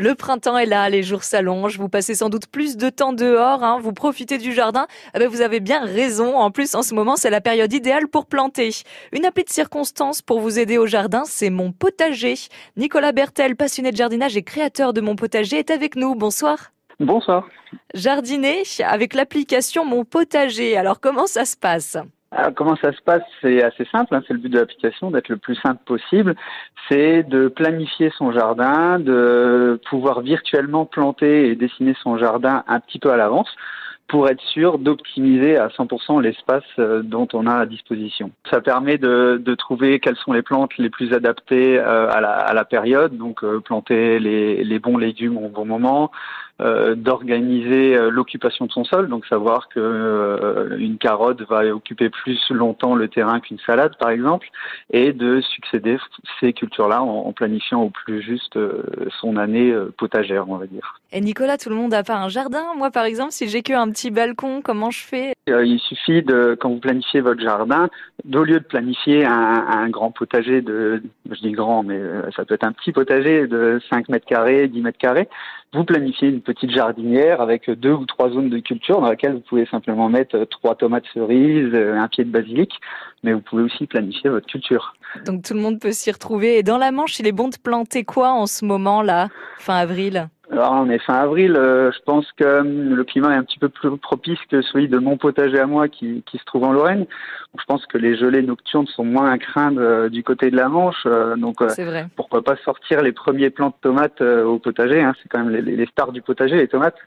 Le printemps est là, les jours s'allongent, vous passez sans doute plus de temps dehors, hein, vous profitez du jardin. Eh ben, vous avez bien raison. En plus, en ce moment, c'est la période idéale pour planter. Une appli de circonstance pour vous aider au jardin, c'est Mon Potager. Nicolas Bertel, passionné de jardinage et créateur de Mon Potager, est avec nous. Bonsoir. Bonsoir. Jardiner avec l'application Mon Potager. Alors, comment ça se passe? Alors, comment ça se passe? C'est assez simple, hein, c'est le but de l'application, d'être le plus simple possible. C'est de planifier son jardin, de pouvoir virtuellement planter et dessiner son jardin un petit peu à l'avance pour être sûr d'optimiser à 100% l'espace euh, dont on a à disposition. Ça permet de, trouver quelles sont les plantes les plus adaptées euh, à la, période, donc euh, planter les, bons légumes au bon moment, d'organiser l'occupation de son sol, donc savoir que une carotte va occuper plus longtemps le terrain qu'une salade par exemple, et de succéder ces cultures-là en, en, planifiant au plus juste son année potagère, on va dire. Et Nicolas, tout le monde a pas un jardin? Moi par exemple, si j'ai que un petit balcon, comment je fais? Euh, Il suffit de, quand vous planifiez votre jardin, au lieu de planifier un, un, grand potager de, je dis grand, mais euh, ça peut être un petit potager de 5 mètres carrés, 10 mètres carrés, vous planifiez une petite jardinière avec deux ou trois zones de culture dans laquelle vous pouvez simplement mettre trois tomates cerises, un pied de basilic, mais vous pouvez aussi planifier votre culture. Donc tout le monde peut s'y retrouver. Et dans la Manche, il est bon de planter quoi en ce moment là, fin avril? Alors on est fin avril, euh, je pense que hum, le climat est un petit peu plus propice que celui de mon potager à moi qui, qui se trouve en Lorraine. Donc, je pense que les gelées nocturnes sont moins à craindre euh, du côté de la Manche. Euh, donc vrai. pourquoi pas sortir les premiers plants de tomates au potager. Hein, C'est quand même les, les, stars du potager, les tomates.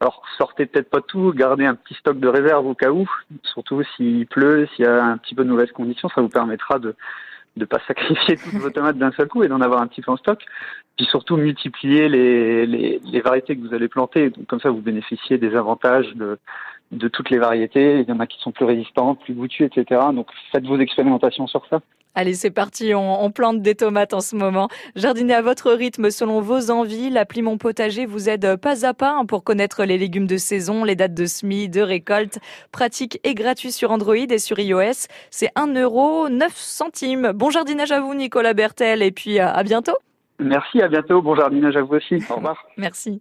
Alors sortez peut-être pas tout, gardez un petit stock de réserve au cas où, surtout s'il pleut, s'il y a un petit peu de mauvaises conditions, ça vous permettra de de pas sacrifier toutes vos tomates d'un seul coup et d'en avoir un petit peu en stock. Puis surtout multiplier les, les, variétés que vous allez planter. Donc comme ça, vous bénéficiez des avantages de, de toutes les variétés. Il y en a qui sont plus résistantes, plus goûtues, etc. Donc faites vos expérimentations sur ça. Allez, c'est parti, on, on, plante des tomates en ce moment. Jardinez à votre rythme, selon vos envies. L'appli Mon Potager vous aide pas à pas hein, pour connaître les légumes de saison, les dates de semis, de récolte. Pratique et gratuit sur Android et sur iOS. C'est 1 euro 9 centimes. Bon jardinage à vous, Nicolas Bertel, et puis à bientôt. Merci, à bientôt. Bon jardinage à vous aussi. Au revoir. Merci.